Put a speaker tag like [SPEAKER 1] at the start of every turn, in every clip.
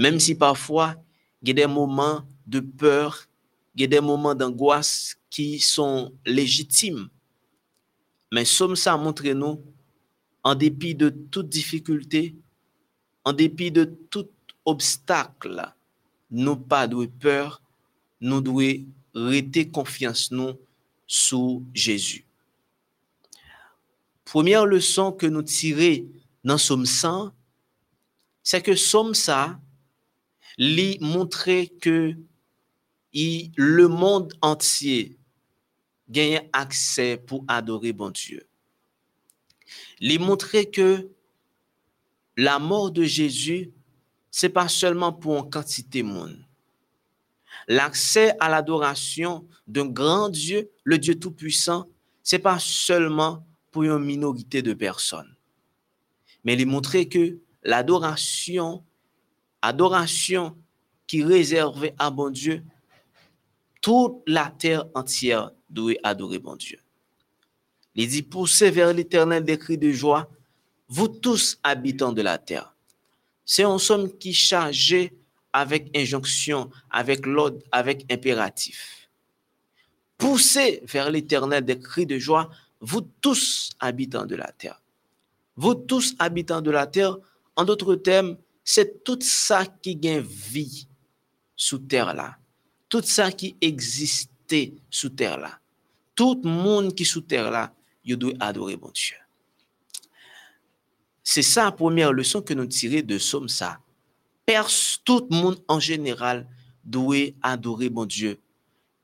[SPEAKER 1] Même si parfois, il y a des moments de peur, il y a des moments d'angoisse qui sont légitimes. Mais somme ça montre nous, en dépit de toute difficulté, en dépit de tout obstacle, nous pas de peur, nous devons rester confiance nous sous Jésus. Première leçon que nous tirons dans Somme 100, c'est que Somme ça, lui montrer que le monde entier gagne accès pour adorer bon Dieu. Lui montrer que la mort de Jésus, c'est pas seulement pour une quantité de monde. L'accès à l'adoration d'un grand Dieu, le Dieu Tout-Puissant, c'est pas seulement pour une minorité de personnes. Mais il montrer que l'adoration, adoration qui réservée à bon Dieu, toute la terre entière doit adorer bon Dieu. Il dit, poussez vers l'éternel des cris de joie, vous tous habitants de la terre. C'est un somme qui chargé avec injonction, avec l'ordre, avec impératif. Poussez vers l'éternel des cris de joie, vous tous habitants de la terre. Vous tous habitants de la terre, en d'autres termes, c'est tout ça qui gagne vie sous terre là. Tout ça qui existait sous terre là. Tout le monde qui sous terre là, il doit adorer mon Dieu. C'est ça la première leçon que nous tirons de Somme ça. Tout le monde en général doit adorer mon Dieu.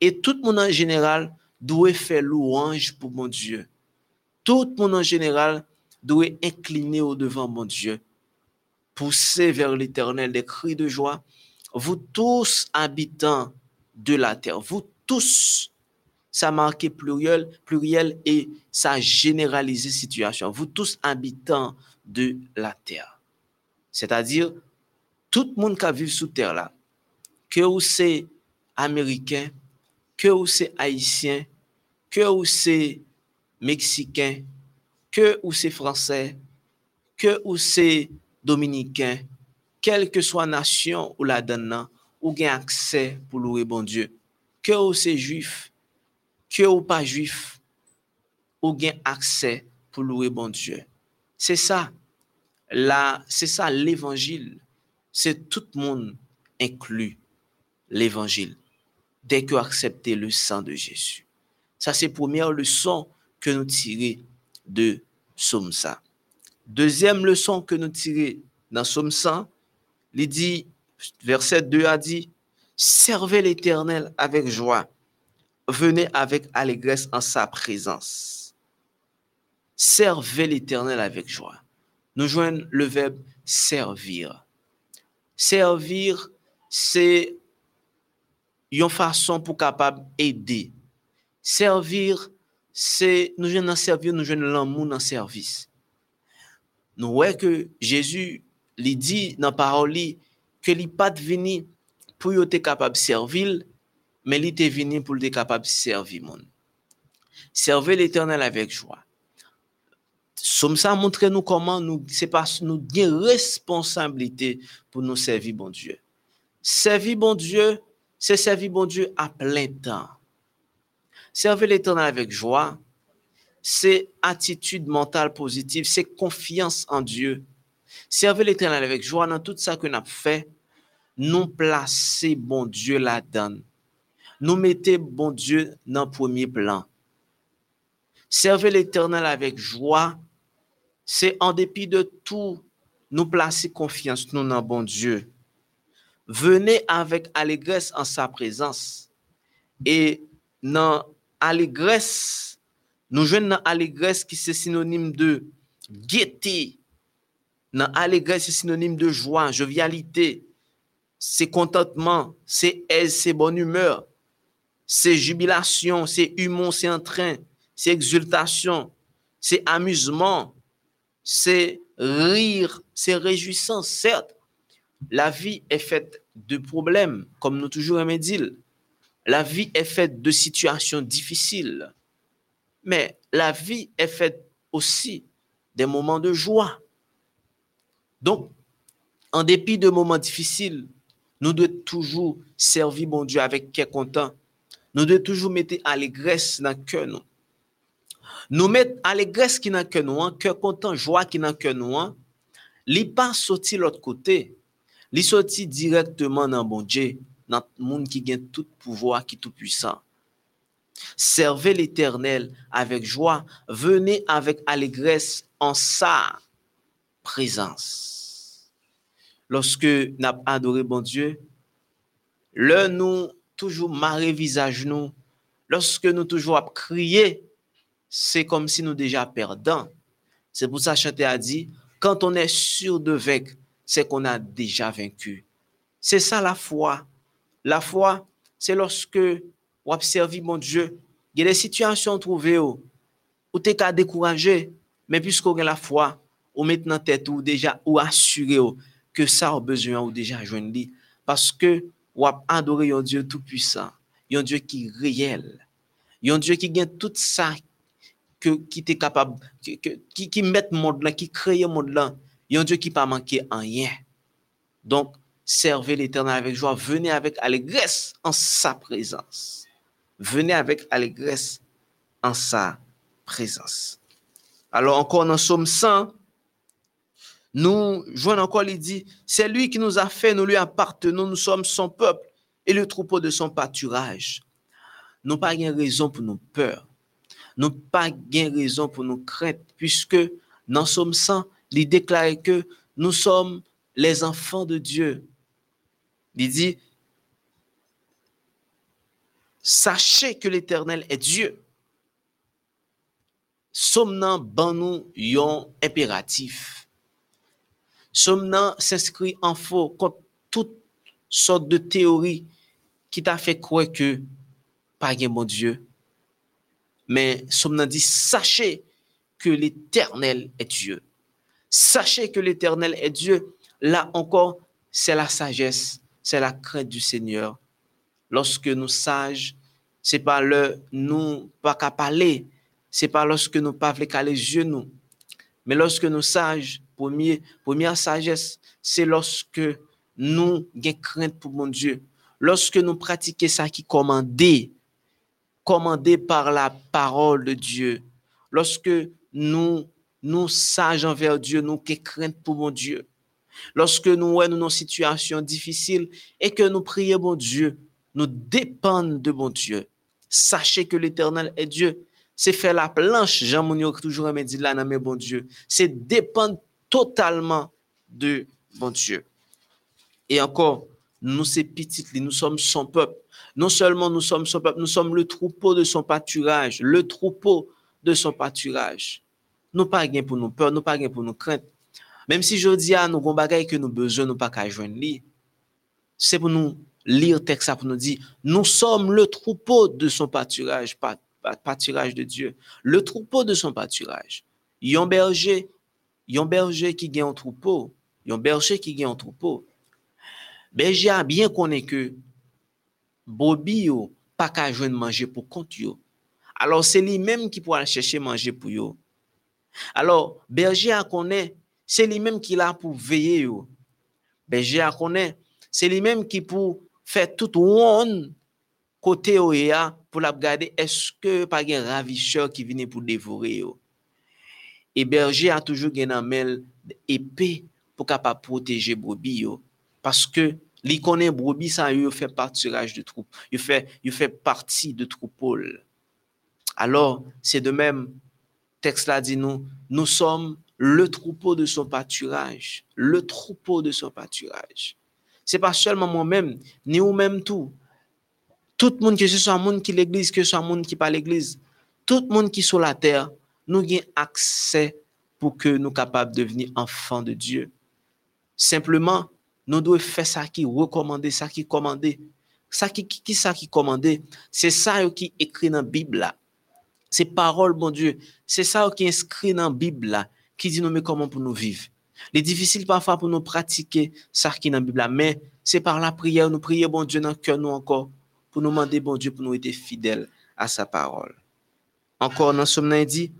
[SPEAKER 1] Et tout le monde en général doit faire louange pour mon Dieu. Tout le monde en général doit incliner au devant mon Dieu. Pousser vers l'éternel des cris de joie. Vous tous habitants de la terre, vous tous ça marqué pluriel, pluriel et ça généralisé situation. Vous tous habitants de la terre. C'est-à-dire, tout le monde qui vit sous terre là, que vous c'est américain, que vous c'est haïtien, que vous c'est mexicain, que vous c'est français, que vous c'est dominicain, quelle que soit nation ou la donne, ou gain accès pour louer bon Dieu, que vous c'est juif, que ou pas juif, ou gain accès pour louer bon Dieu. C'est ça. Là, c'est ça l'évangile. C'est tout le monde inclus l'évangile dès que accepter le sang de Jésus. Ça, c'est la première leçon que nous tirons de Somme 100. Deuxième leçon que nous tirons dans Somme 100, il dit, verset 2 a dit, servez l'Éternel avec joie, venez avec allégresse en sa présence. Servez l'Éternel avec joie. Nous joignons le verbe servir. Servir, c'est une façon pour capable aider. Servir, c'est nous joignons servir, nous joignons l'amour dans service. Nous voyons que Jésus dit dans la parole que il pas venu pour être capable de servir, mais il était venu pour être capable de servir monde. Servez l'Éternel avec joie. Somme ça montre nous comment nous, c'est parce avons responsabilité pour nous servir bon Dieu. Servir bon Dieu, c'est servir bon Dieu à plein temps. Servir l'Éternel avec joie, c'est attitude mentale positive, c'est confiance en Dieu. Servir l'Éternel avec joie dans tout ça que nous avons fait, nous placer bon Dieu là-dedans nous mettez bon Dieu dans le premier plan. Servez l'Éternel avec joie, c'est en dépit de tout, nous placer confiance nous dans bon Dieu. Venez avec allégresse en sa présence. Et dans allégresse, nous jouons dans allégresse qui c'est synonyme de gaieté. Dans allégresse, c'est synonyme de joie, jovialité. C'est contentement, c'est aise, c'est bonne humeur c'est jubilation, c'est humour, c'est entrain, c'est exultation, c'est amusement, c'est rire, c'est réjouissance. Certes, la vie est faite de problèmes, comme nous toujours aimons dire. La vie est faite de situations difficiles. Mais la vie est faite aussi des moments de joie. Donc, En dépit de moments difficiles, nous devons toujours servir mon Dieu avec cœur content. Nous devons toujours mettre allégresse dans le cœur. Nous, nous mettre allégresse qui dans le cœur, nous, cœur content, joie qui dans le cœur, nous, li pas sorti l'autre côté. Li sorti directement dans bon Dieu, dans le monde qui gagne tout pouvoir, qui est tout puissant. Servez l'Éternel avec joie, venez avec allégresse en sa présence. Lorsque nous avons adoré bon Dieu, le nous toujours marrer visage nous, lorsque nous toujours crier, c'est comme si nous déjà perdants. C'est pour ça que chanter a dit, quand on est sûr de vaincre, c'est qu'on a déjà vaincu. C'est ça la foi. La foi, c'est lorsque ou observer mon Dieu, il y a des situations trouvées où, tu es découragé, mais puisqu'on a la foi, ou maintenant tête ou déjà ou assuré que ça a besoin ou déjà joindre parce que ou adorer un Dieu tout puissant, un Dieu qui est réel, un Dieu qui gagne tout ça que qui est capable qui qui, met monde là, qui crée le monde là, un Dieu qui pas manqué en rien. Donc servez l'Éternel avec joie, venez avec allégresse en sa présence. Venez avec allégresse en sa présence. Alors encore dans Somme 100, nous jouons encore, il dit, c'est lui qui nous a fait, nous lui appartenons, nous sommes son peuple et le troupeau de son pâturage. Nous pas de raison pour nous peur. Nous pas de raison pour nous craindre, puisque dans Somme 100, il déclare que nous sommes les enfants de Dieu. Il dit, Sachez que l'Éternel est Dieu. Somnan ban nous yon impératif. Somnan s'inscrit en faux contre toute sorte de théorie qui t'a fait croire que pas mon Dieu. Mais Somnan dit sachez que l'Éternel est Dieu. Sachez que l'Éternel est Dieu. Là encore, c'est la sagesse, c'est la crainte du Seigneur lorsque nous sages, c'est pas le nous pas qu'à parler, c'est pas lorsque nous pas qu'à les yeux nous, mais lorsque nous sages, premier, première sagesse, c'est lorsque nous avons crainte pour mon Dieu, lorsque nous pratiquons ça qui commandé, commandé par la parole de Dieu, lorsque nous nous sages envers Dieu, nous avons crainte pour mon Dieu. Lorsque nous sommes dans une situation difficile et que nous prions mon Dieu, nous dépendons de mon Dieu. Sachez que l'Éternel est Dieu. C'est faire la planche, Jean Mounio toujours me dit là, non, mais bon Dieu. C'est dépendre totalement de mon Dieu. Et encore, nous, ces petites, nous sommes son peuple. Non seulement nous sommes son peuple, nous sommes le troupeau de son pâturage, le troupeau de son pâturage. Nous pas gain pour nous peur, nous pas gain pour nous crainte. Même si je dis à nous, avons que nous besoin, nous pas qu'à joindre c'est pour nous lire texte pour nous dire, nous sommes le troupeau de son pâturage, pâturage de Dieu, le troupeau de son pâturage. Yon berger, yon berger qui gagne un troupeau, yon berger qui gagne un troupeau. Berger a bien connaît que Bobby yo pas qu'à joindre manger pour compte. Alors c'est lui-même qui pourra chercher manger pour yo. Alors berger a connaît, c'est lui-même qui là pour veiller yo. Berger a connaît, c'est lui-même qui pour fait tout monde côté OEA pour la regarder est-ce que pas un ravisseur qui vient pour dévorer Et berger a toujours un mail épée pour capable protéger brebis parce que li connaît brebis ça il fait pâturage de troupe, il fait il fait partie de troupeau. Alors, c'est de même texte là dit nous nous sommes le troupeau de son pâturage, le troupeau de son pâturage c'est pas seulement moi-même, ni ou même tout. Tout le monde, que ce soit un monde qui l'église, que ce soit un monde qui pas l'église, tout le monde qui est sur la terre, nous avons accès pour que nous soyons capables de devenir enfants de Dieu. Simplement, nous devons faire ça qui recommandé, ça qui commandé. Ça qui, qui, ça qui commandé, c'est ça qui est écrit dans la Bible là. C'est parole, bon Dieu. C'est ça qui est inscrit dans la Bible là, qui dit nous mais comment pour nous vivre? Il est difficile parfois pour nous pratiquer ça qui est dans la Bible, mais c'est par la prière, nous prions bon Dieu dans le cœur, nous encore, pour nous demander bon Dieu, pour nous être fidèles à sa parole. Encore dans ce dit,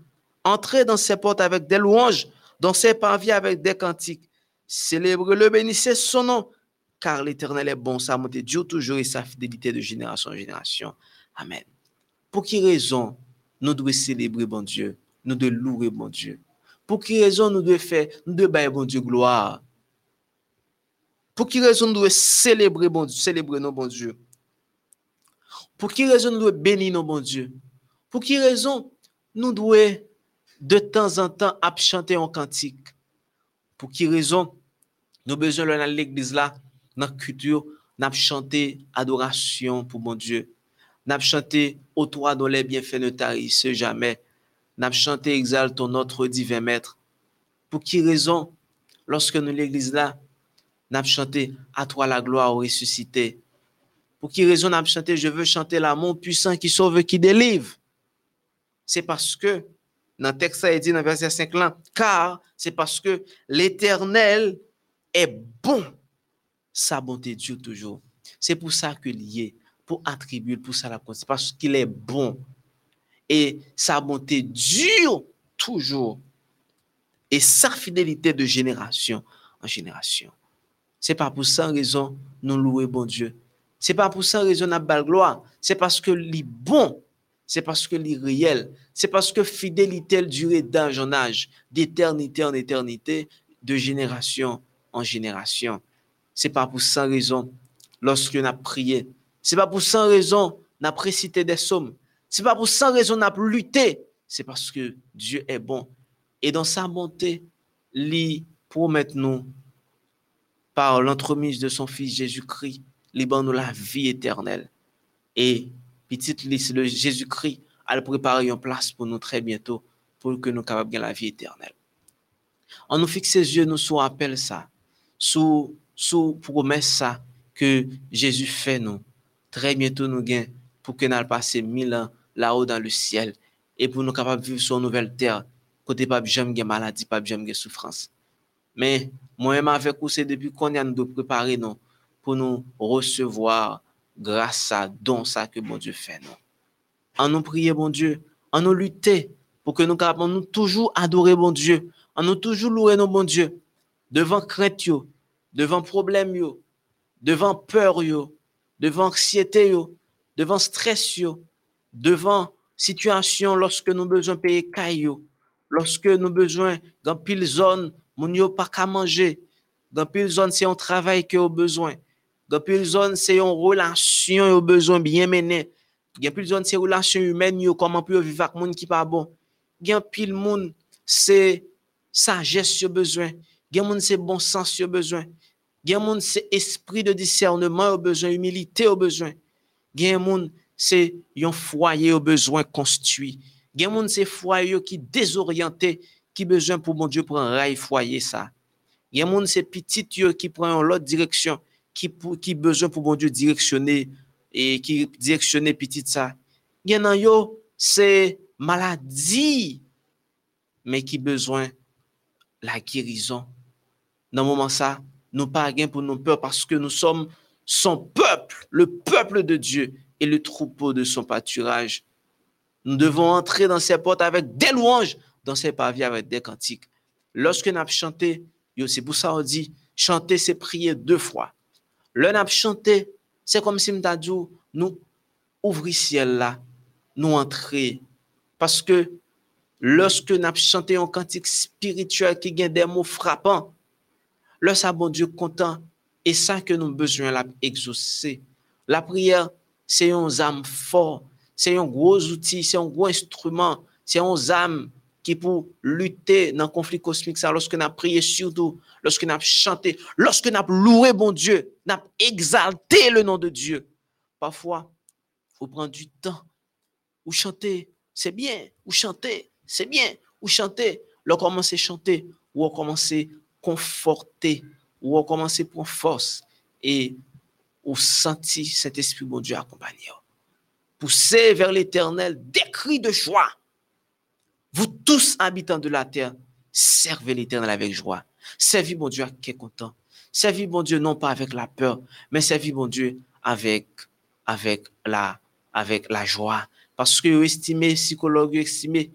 [SPEAKER 1] entrez dans ses portes avec des louanges, dans ses parvis avec des cantiques, Célébrez-le, bénissez son nom, car l'Éternel est bon, sa bonté Dieu toujours et sa fidélité de génération en génération. Amen. Pour qui raison nous devons célébrer bon Dieu, nous devons louer bon Dieu? Pour qui raison nous devons faire, nous devons bailler bon Dieu gloire? Pour qui raison nous devons célébrer bon Dieu, célébrer nos bon Dieu? Pour qui raison nous devons bénir nos bon Dieu? Pour qui raison nous devons de temps en temps chanter un cantique? Pour qui raison nous besoin dans l'église là, dans la culture, nous chanter adoration pour mon Dieu? Nous chanter au toi dont les bienfaits ne tarissent jamais. Nous chanter exaltons notre divin maître. Pour qui raison, lorsque nous l'église là, nous chanter à toi la gloire ressuscité? Pour qui raison nous chanter je veux chanter l'amour puissant qui sauve, qui délivre? C'est parce que, dans le texte, ça est dit dans verset 5 là, car c'est parce que l'éternel est bon. Sa bonté dure toujours. C'est pour ça y est, pour attribuer, pour ça la C'est parce qu'il est bon. Et sa bonté dure toujours. Et sa fidélité de génération en génération. C'est pas pour ça raison nous louer bon Dieu. C'est pas pour ça raison nous belle gloire. C'est parce que est bon. C'est parce que est réel. C'est parce que fidélité dure d'âge en âge, d'éternité en éternité, de génération en génération. C'est pas pour sans raison, lorsque a prié, c'est pas pour sans raison, n'a précité des sommes. C'est pas pour sans raison, n'a lutté. C'est parce que Dieu est bon. Et dans sa bonté, lui promet nous, par l'entremise de son Fils Jésus-Christ, libère nous la vie éternelle. Et petite liste, le Jésus-Christ a préparé une place pour nous très bientôt, pour que nous capables de la vie éternelle. On nous fixe ses yeux, nous sous appel ça sous, sous promesse ça que Jésus fait nous. Très bientôt nous gagnons pour que nous passer mille ans là-haut dans le ciel et pour nous capables de vivre sur une nouvelle terre. Côté pas jamais de maladie, pas jamais de souffrance. Mais moi-même avec vous, c'est depuis qu'on a nous préparer nous pour nous recevoir grâce à don ça que bon Dieu fait nous. En nous prier bon Dieu, en nous lutter pour que nous capables nous toujours adorer bon Dieu, en nous toujours louer nos bon Dieu devant crainte devant problème devant peur devant anxiété devant stress devant situation lorsque nous besoin payer caillou, lorsque nous besoin dans pile zone mon yo pas qu'à manger. Dans pile zone c'est un travail que au besoin. Dans pile zone c'est une relation au besoin bien mené. Dans pile zone c'est relation humaine yo comment peut vivre avec monde qui pas bon. Dans pile monde c'est sagesse au besoin. Gen moun se bon sens yo besoin. Gen moun se esprit de discernement au besoin, humilité au besoin. Moun se yon foyer au besoin construit. Gen moun se foyer qui désorienté, qui besoin pour mon Dieu un rail foyer ça. Gen moun se petit yo qui prend l'autre direction, qui qui besoin pour mon Dieu directionner et qui directionner petit ça. Gen nan yo c'est maladie mais qui besoin la guérison dans moment ça, nous pas pour nous peur parce que nous sommes son peuple, le peuple de Dieu et le troupeau de son pâturage. Nous devons entrer dans ses portes avec des louanges, dans ses pavés avec des cantiques. Lorsque nous avons chanté, c'est pour ça qu'on dit, chanter, c'est prier deux fois. Le nous chanté, c'est comme si nous nous ouvrir ciel là, nous entrer. Parce que lorsque nous avons chanté un cantique spirituel qui a des mots frappants, le sa bon Dieu content et ça que nous besoin la. La prière, c'est un âme fort, c'est un gros outil, c'est un gros instrument, c'est un âme qui pour lutter dans le conflit cosmique, ça, lorsque nous prié surtout, lorsque nous avons chanté, lorsque nous avons loué bon Dieu, nous avons exalté le nom de Dieu. Parfois, il faut prendre du temps. Ou chanter, c'est bien. Ou chanter, c'est bien. Ou chanter, là, commencer à chanter, ou commencer conforter ou recommencer pour force et ou sentir cet esprit bon Dieu accompagner. Poussez vers l'éternel des cris de joie. Vous tous habitants de la terre, servez l'éternel avec joie. Servez bon Dieu qui est content. Servez bon Dieu non pas avec la peur, mais servez bon Dieu avec, avec, la, avec la joie. Parce que vous estimez, psychologue, estimez,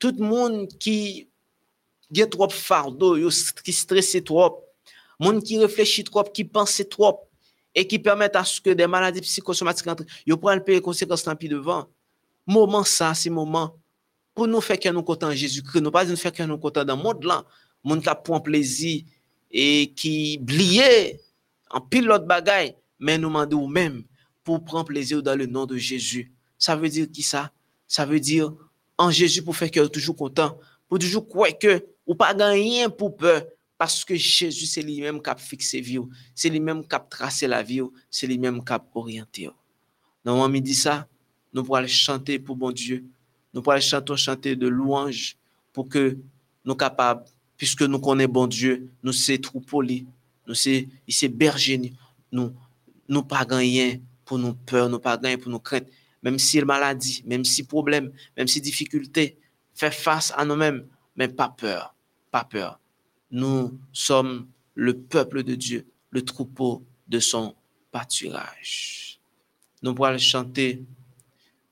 [SPEAKER 1] tout le monde qui gen trop fardeau, qui stressé trop, Moun qui réfléchit trop, qui pense trop, et qui permettent à ce que des maladies psychosomatiques entrent, ils prennent les conséquences tant pis devant. Moment ça, c'est moment pour nous faire que nous content Jésus-Christ, nous pas nous faire que nous content dans le monde là, monde qui plaisir et qui oublié en pilote bagaille, mais nous demandons même pour prendre plaisir dans le nom de Jésus. Ça veut dire qui ça? Ça veut dire en Jésus pour faire que toujours content, pour toujours croire que ou pas rien pour peur, parce que Jésus, c'est lui-même qui a fixé vie, c'est lui-même qui a tracé la vie, c'est lui-même qui a orienté. On me dit ça, nous pourrons chanter pour bon Dieu, nous pourrons chanter, chanter de louange pour que nous capables, puisque nous connaissons bon Dieu, nous sommes troupeaux, nous sommes bergers, nous nous pas rien pour nous peur, nous pas rien pour nous craindre, même si maladie, même si problème, même si difficulté, faire face à nous-mêmes, mais pas peur, pas peur nous sommes le peuple de Dieu, le troupeau de son pâturage. Nous pourrons chanter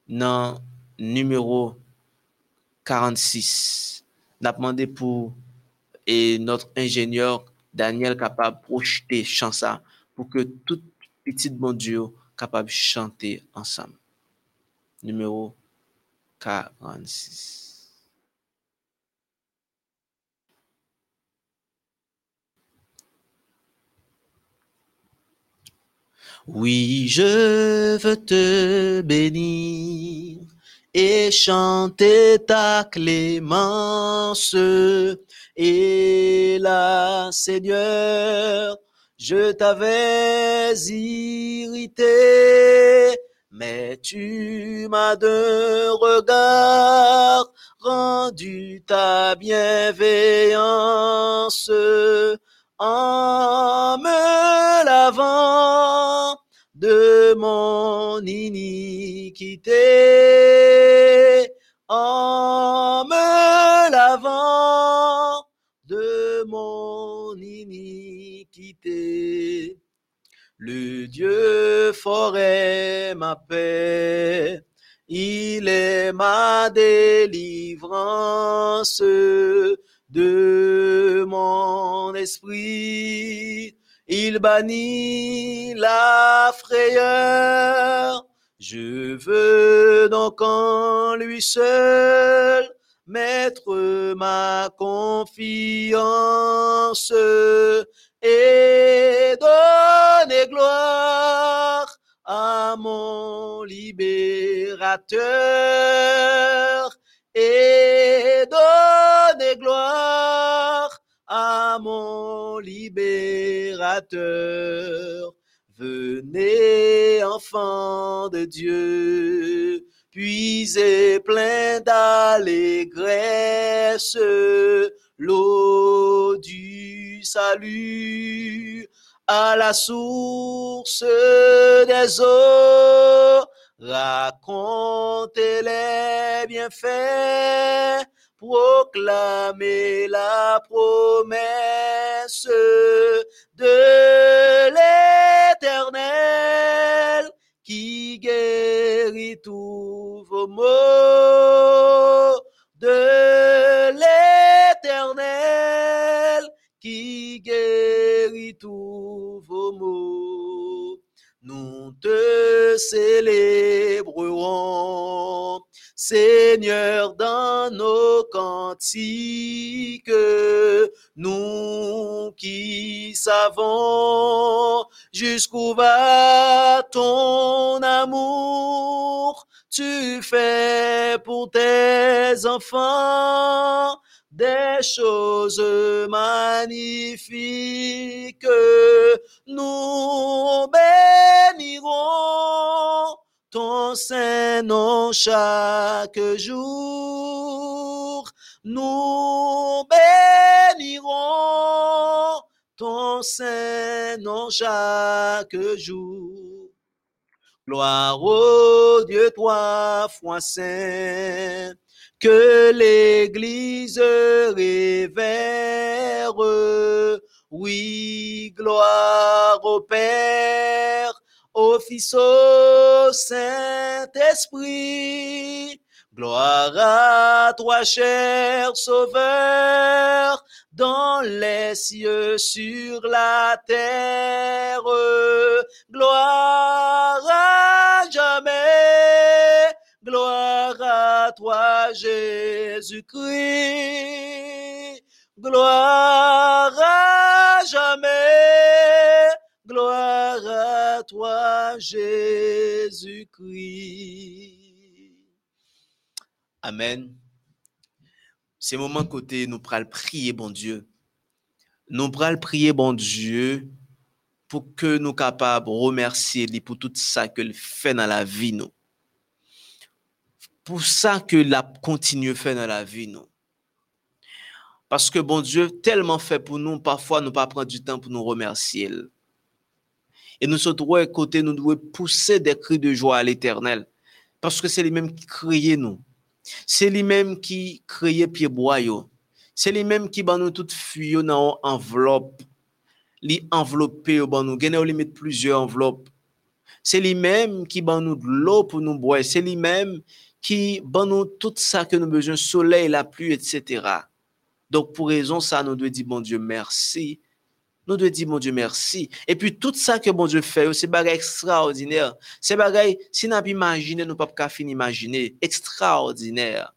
[SPEAKER 1] dans numéro 46. Nous demandé pour notre ingénieur Daniel capable de projeter chant ça pour que toute petite bon Dieu capable de chanter ensemble. Numéro 46. Oui, je veux te bénir et chanter ta clémence. Et là, Seigneur, je t'avais irrité, mais tu m'as d'un regard rendu ta bienveillance en me lavant de mon iniquité, en me lavant de mon iniquité. Le Dieu forêt ma paix, il est ma délivrance de mon esprit. Il bannit la frayeur. Je veux donc en lui seul mettre ma confiance et donner gloire à mon libérateur et gloire à mon libérateur. Venez, enfants de Dieu, puisez plein d'allégresse l'eau du salut à la source des eaux Racontez les bienfaits, proclamez la promesse de l'éternel qui guérit tous vos maux, de l'éternel qui guérit tous vos maux. Nous te célébrerons, Seigneur, dans nos cantiques, nous qui savons jusqu'où va ton amour, tu fais pour tes enfants des choses magnifiques. Nous bénirons ton saint nom chaque jour. Nous bénirons ton saint nom chaque jour. Gloire au Dieu, toi, foi saint que l'Église révère. Oui, gloire au Père, au Fils, au Saint-Esprit, Gloire à toi, cher Sauveur, dans les cieux, sur la terre. Gloire à jamais, gloire à toi, Jésus-Christ. Gloire à jamais, Jésus-Christ. Amen. C'est moment côté nous pral prier, bon Dieu. Nous pral prier, bon Dieu, pour que nous capables de remercier lui pour tout ça qu'il fait dans la vie, nous. Pour ça que la continue faire dans la vie, nous. Parce que bon Dieu, tellement fait pour nous, parfois nous pas prendre du temps pour nous remercier. Et nous sommes côté, nous devons pousser des cris de joie à l'éternel. Parce que c'est lui-même qui crée nous. C'est lui-même qui crée pied bois C'est lui-même qui ban nous toute fuyo dans enveloppe. Li enveloppé ban nous, gene li mettre plusieurs enveloppes. C'est lui-même qui ban nous de l'eau pour nous boire. C'est lui-même qui ban nous tout ça que nous besoin, soleil, la pluie, etc. Donc pour raison ça, nous devons dire bon Dieu merci nous devons dire, mon Dieu, merci. Et puis, tout ça que mon Dieu fait, c'est bagaille extraordinaire. C'est bagaille, si nous pas imaginer, nous pas finir imaginer. Extraordinaire.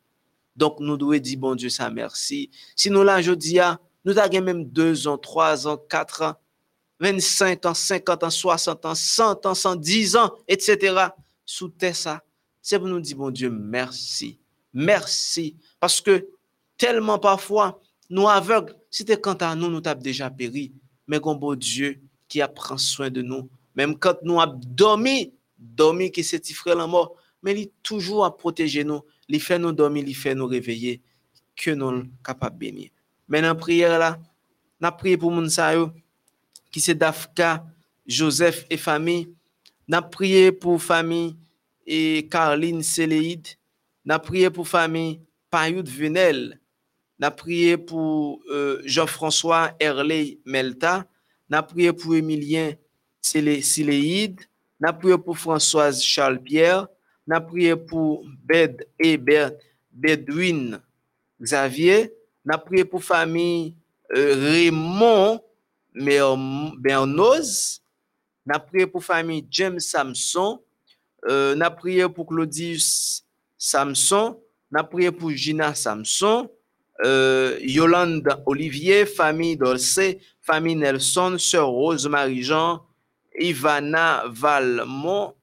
[SPEAKER 1] Donc, nous devons dire, bon Dieu, ça merci. Si nous, là, je dis, nous avons même deux ans, trois ans, quatre ans, 25 ans, 50 ans, 60 ans, 100 ans, 110 ans, etc. Sous ça, c'est pour nous dire, bon Dieu, merci. Merci. Parce que tellement parfois, nous aveugles, c'était quand à nous, nous avons déjà péri mais bon Dieu qui a soin de nous. Même quand nous avons dormi, dormi qui s'est frère la mort, mais il est toujours à protéger nous. Il fait nous dormir, il fait nous réveiller, que nous sommes capables de bénir. Maintenant, prière là, nous prié pour Mounsayo, qui c'est Dafka, Joseph et famille. Nous prié pour famille et Caroline Séléide. Nous prié pour famille Payoud Venel. N'a prié pour euh, Jean-François Herley Melta. N'a prié pour Emilien Siléide. N'a prié pour Françoise Charles-Pierre. N'a prié pour Bed et Bedouin Xavier. N'a prié pour famille euh, Raymond Bernoz. N'a prié pour famille James Samson. Euh, n'a prié pour Claudius Samson. N'a prié pour Gina Samson. Euh, Yolande Olivier, famille Dolce, famille Nelson, sœur Rose-Marie Jean, Ivana Valmont,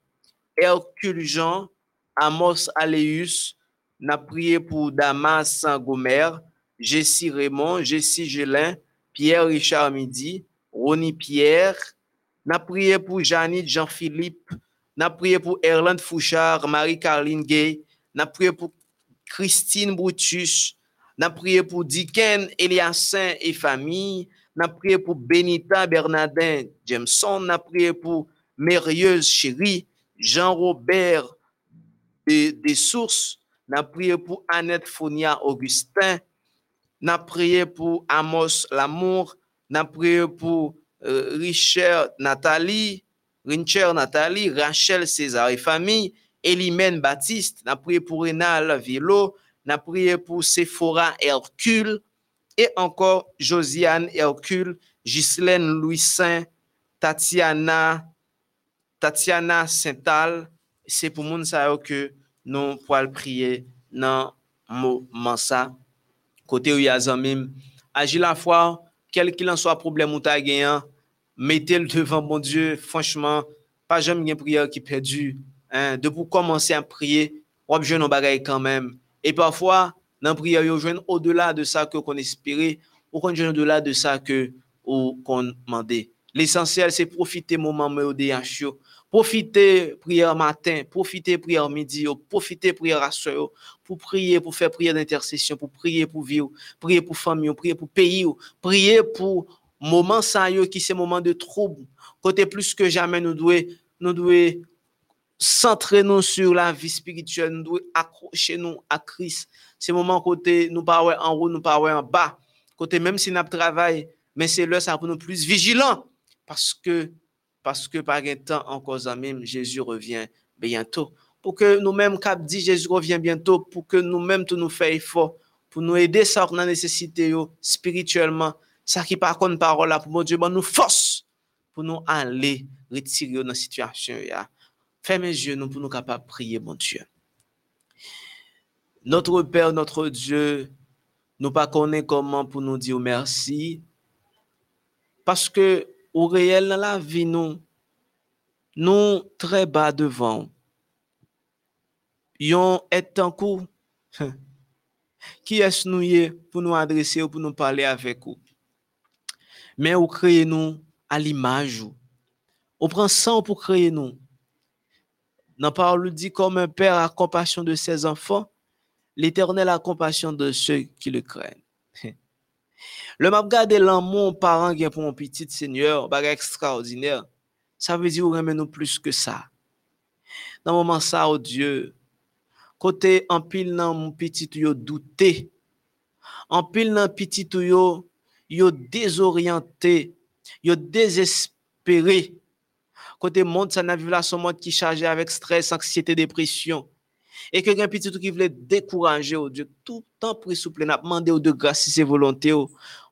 [SPEAKER 1] Hercule Jean, Amos Aléus, n'a prié pour Damas Saint-Gomer, Jessie Raymond, Jessie Gelin, Pierre Richard Midi, Ronnie Pierre, n'a prié pour Janine Jean-Philippe, n'a prié pour Erland Fouchard, Marie-Caroline Gay, n'a prié pour Christine Brutus, n'a prié pour Diken, Eliassin et famille. N'a prié pour Benita Bernardin Jameson. N'a prié pour Mérieuse Chérie, Jean-Robert des, Sources. N'a prié pour Annette Fonia Augustin. N'a prié pour Amos Lamour. N'a prié pour euh, Richard Nathalie, Richard Nathalie, Rachel César et famille. Elimène Baptiste. N'a prié pour Rénal Vilo n'a prié pour Sephora Hercule et encore Josiane Hercule, Ghislaine Louis Saint, Tatiana, Tatiana Saintal. C'est pour nous ça que nous pouvons prier dans moment ça. Côté où il y a même agir la foi, quel qu'il en soit problème ou ta gagnant, mettez-le devant mon Dieu. Franchement, pas jamais une prière qui perdu. Hein, de pour commencer à prier, on besoin nos bagailles quand même. Et parfois, dans la prière, on joue au-delà de ça que qu'on espérait, ou qu'on au-delà de ça que qu'on demandait. L'essentiel, c'est profiter moment DH, profiter prière matin, profiter prière midi, profiter prière à soir, pour prier, pour faire prière d'intercession, pour prier pour vivre, prier pour famille, prier pour pays, prier pour moment ça qui c'est moment de trouble. Côté plus que jamais nous devons nous devons centrer nous sur la vie spirituelle, nous devons accrocher nous à Christ. C'est moment côté nous pas en haut, nous pas en bas. Côté même si nous travail, mais c'est là ça pour nous plus vigilants parce que parce que par un temps encore même Jésus revient bientôt. pour que nous-mêmes, cap dit Jésus revient bientôt, pour que nous-mêmes, tout nous fassions effort, pour nous aider à dans la nécessité spirituellement, ça qui par contre parole là, pour mon Dieu, bon, nous force pour nous aller retirer dans la situation. Fermez mes yeux, nous, pour nous capables de prier, mon Dieu. Notre Père, notre Dieu, nous pas comment pour nous dire merci. Parce que au réel dans la vie, nous, nous très bas devant. Yon est en coup. Qui est-ce nous pour nous adresser ou pour nous parler avec vous? Mais vous créez nous à l'image. On prend sang pour créer nous? Dans parole dit comme un père a compassion de ses enfants, l'Éternel a compassion de ceux qui le craignent. Le m'a regardé l'amour parent qui pour mon petit Seigneur, bagarre extraordinaire. Ça veut dire qu'on nous plus que ça. Dans moment ça, oh Dieu, côté en pile mon petit yo douté, en pile dans petit yo, yo désorienté, yo désespéré. Côté monde, ça n'a vu là son monde qui chargé avec stress, anxiété, dépression. Et que un petit qui voulait décourager au Dieu, tout le temps pris souple, n'a demandé au de grâce si c'est volonté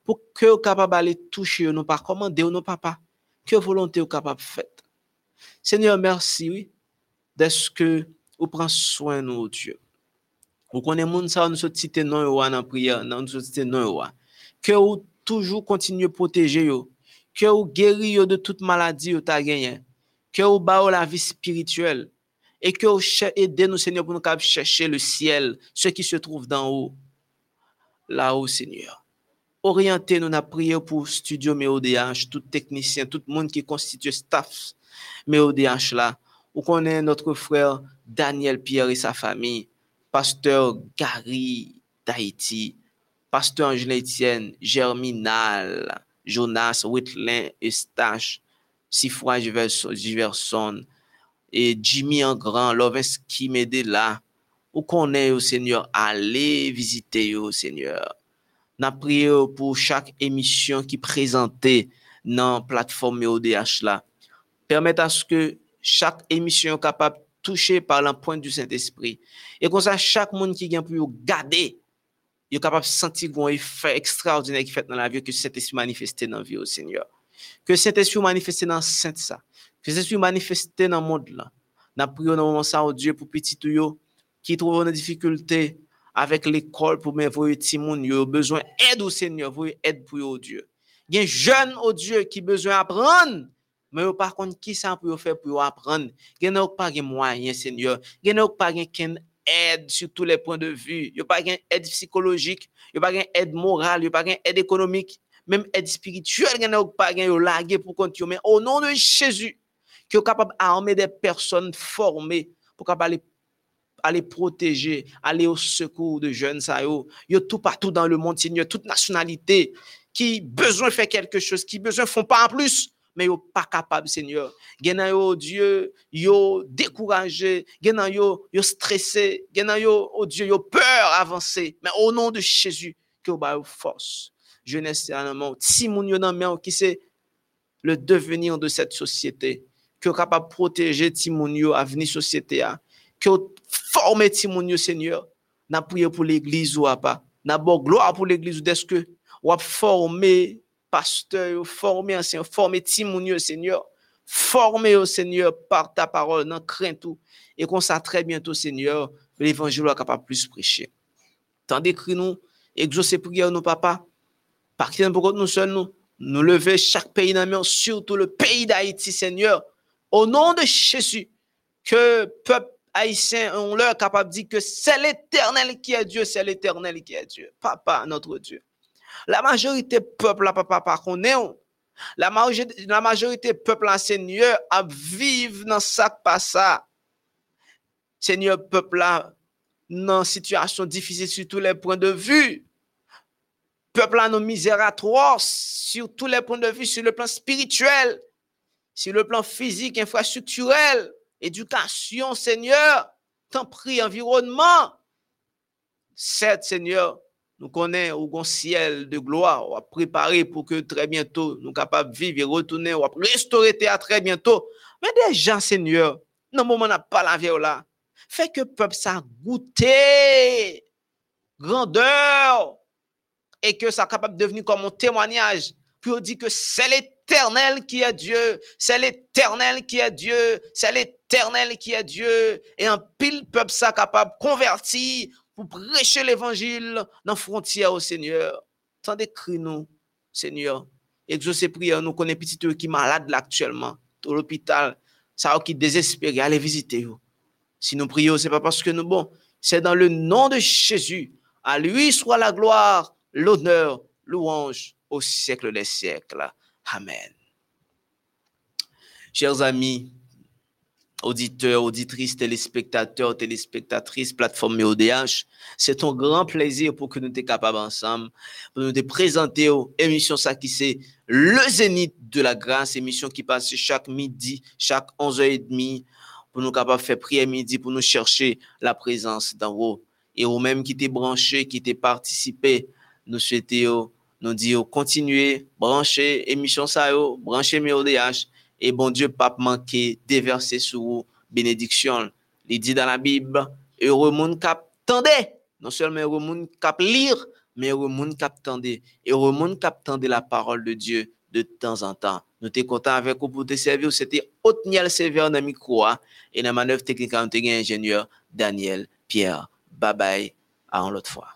[SPEAKER 1] pour que vous capable d'aller toucher nous pas commander nos papa, que volonté vous capable faire. Seigneur, merci oui, que vous prenez soin de nous Dieu. Vous connaissez monde ça nous citer non yo en prière, nous citer non Que vous toujours continuez protéger yo, que vous guérir de toute maladie vous ta gagné, que vous ba la vie spirituelle et que vous aidez nous, Seigneur, pour nous chercher le ciel, ce qui se trouve d'en haut, là-haut, Seigneur. Orientez-nous, à prier pour Studio MEODH, tout technicien, tout le monde qui constitue staff MEODH là. Ou connaît notre frère Daniel Pierre et sa famille, pasteur Gary d'Haïti, pasteur Etienne, Germinal, Jonas, Whitlin, Eustache, Sifra Giverson, et Jimmy en grand, qui m'aide là. Ou connaît au Seigneur, allez visiter au Seigneur. N'a pour chaque émission qui présentait dans la plateforme ODH là. Permettre à ce que chaque émission soit capable de toucher par l'empreinte du Saint-Esprit. Et comme ça, chaque monde qui vient pour garder, il est capable de sentir un effet extraordinaire qui fait dans la vie, que Saint-Esprit manifesté dans la vie au Seigneur. Que Saint-Esprit manifesté dans le Saint ça. Que Jésus manifesté dans le monde là. N'a prié dans moment ça au Dieu pour petit yo qui trouve une difficulté avec l'école pour m'envoyer timoun yo besoin aide au Seigneur, vous aide pour au Dieu. Il y a jeune au Dieu qui besoin apprendre mais par contre qui ça pour faire pour apprendre? Il n'y a pas de moyens Seigneur. Il n'y a pas de aide sur tous les points de vue. Il n'y a pas d'aide psychologique, il n'y a pas d'aide morale, il n'y a pas d'aide économique, même aide spirituelle, a pas de pour continuer. Mais au nom de Jésus, qui est capable d'armer des personnes formées pour aller, aller protéger, aller au secours de jeunes, ça y a tout partout dans le monde, Seigneur, toute nationalité qui besoin faire quelque chose, qui besoin font pas en plus, mais yo pas capable, Seigneur. Genan yo, Dieu, yo découragé, genan yo, yo stressé, genan yo, oh Dieu, yo peur avancer. Mais au nom de Jésus, que vous force. Jeunesse, si mon yo qui c'est le devenir de cette société que capable protéger Timonio à venir société a que former Timonio Seigneur n'a prié pour l'église ou pas. N'a bon gloire pour l'église est-ce que ou former pasteur former ancien former Timonio Seigneur. Former au Seigneur par ta parole dans craint tout. Et qu'on ça très bientôt Seigneur l'évangile capable plus prêcher. Tandis que nous exaucer prière nos papa partir pour nous seuls nous nous lever chaque pays dans surtout le pays d'Haïti Seigneur au nom de Jésus, que peuple haïtien ont leur capable de dire que c'est l'éternel qui est Dieu, c'est l'éternel qui est Dieu. Papa, notre Dieu. La majorité peuple, là, papa, par contre, la majorité, la majorité peuple, Seigneur, à vivre dans ça, pas ça. Seigneur, peuple, là, dans situation difficile sur tous les points de vue. Peuple, là, nos misères atroces sur tous les points de vue, sur le plan spirituel, sur le plan physique, infrastructurel, éducation, Seigneur, tant pris, environnement. Certes, Seigneur, nous connaissons un ciel de gloire, on va préparer pour que très bientôt nous capables de vivre et retourner, on va restaurer à très bientôt. Mais déjà, Seigneur, non, moment n'a pas la vie là. Fais que le peuple ça goûter grandeur et que ça capable de devenir comme un témoignage. On dit que c'est l'éternel qui est Dieu, c'est l'éternel qui est Dieu, c'est l'éternel qui est Dieu. Et un pile peuple ça capable de convertir pour prêcher l'évangile dans frontière au Seigneur. Tendez cri nous, Seigneur. Exaucez prière, nous connaissons petit qui est malade actuellement, à l'hôpital. Ça qui désespéré, allez visiter. Si nous prions, c'est pas parce que nous bon, c'est dans le nom de Jésus. À lui soit la gloire, l'honneur, louange au siècle des siècles. Amen. Chers amis, auditeurs, auditrices, téléspectateurs, téléspectatrices, plateforme ODH, c'est un grand plaisir pour que nous soyons capables ensemble, pour nous te présenter aux émissions ça le zénith de la grâce, émission qui passe chaque midi, chaque 11h30, pour nous capables de faire prière midi, pour nous chercher la présence d'en haut. Et au même qui t'es branché, qui t'es participé, nous souhaitons, nous dire, continuer, brancher émission ça, brancher mes ODH, et bon Dieu, pas manquer déverser sur vous bénédiction. Il dit dans la Bible, heureux monde cap tendez, non seulement heureux monde cap lire, mais heureux monde cap tendez, heureux monde cap tendez la parole de Dieu de temps en temps. Nous sommes contents avec vous pour te servir. C'était Otniel Sévère dans hein. et la manœuvre technique, ingénieur Daniel Pierre. Bye bye, à l'autre fois.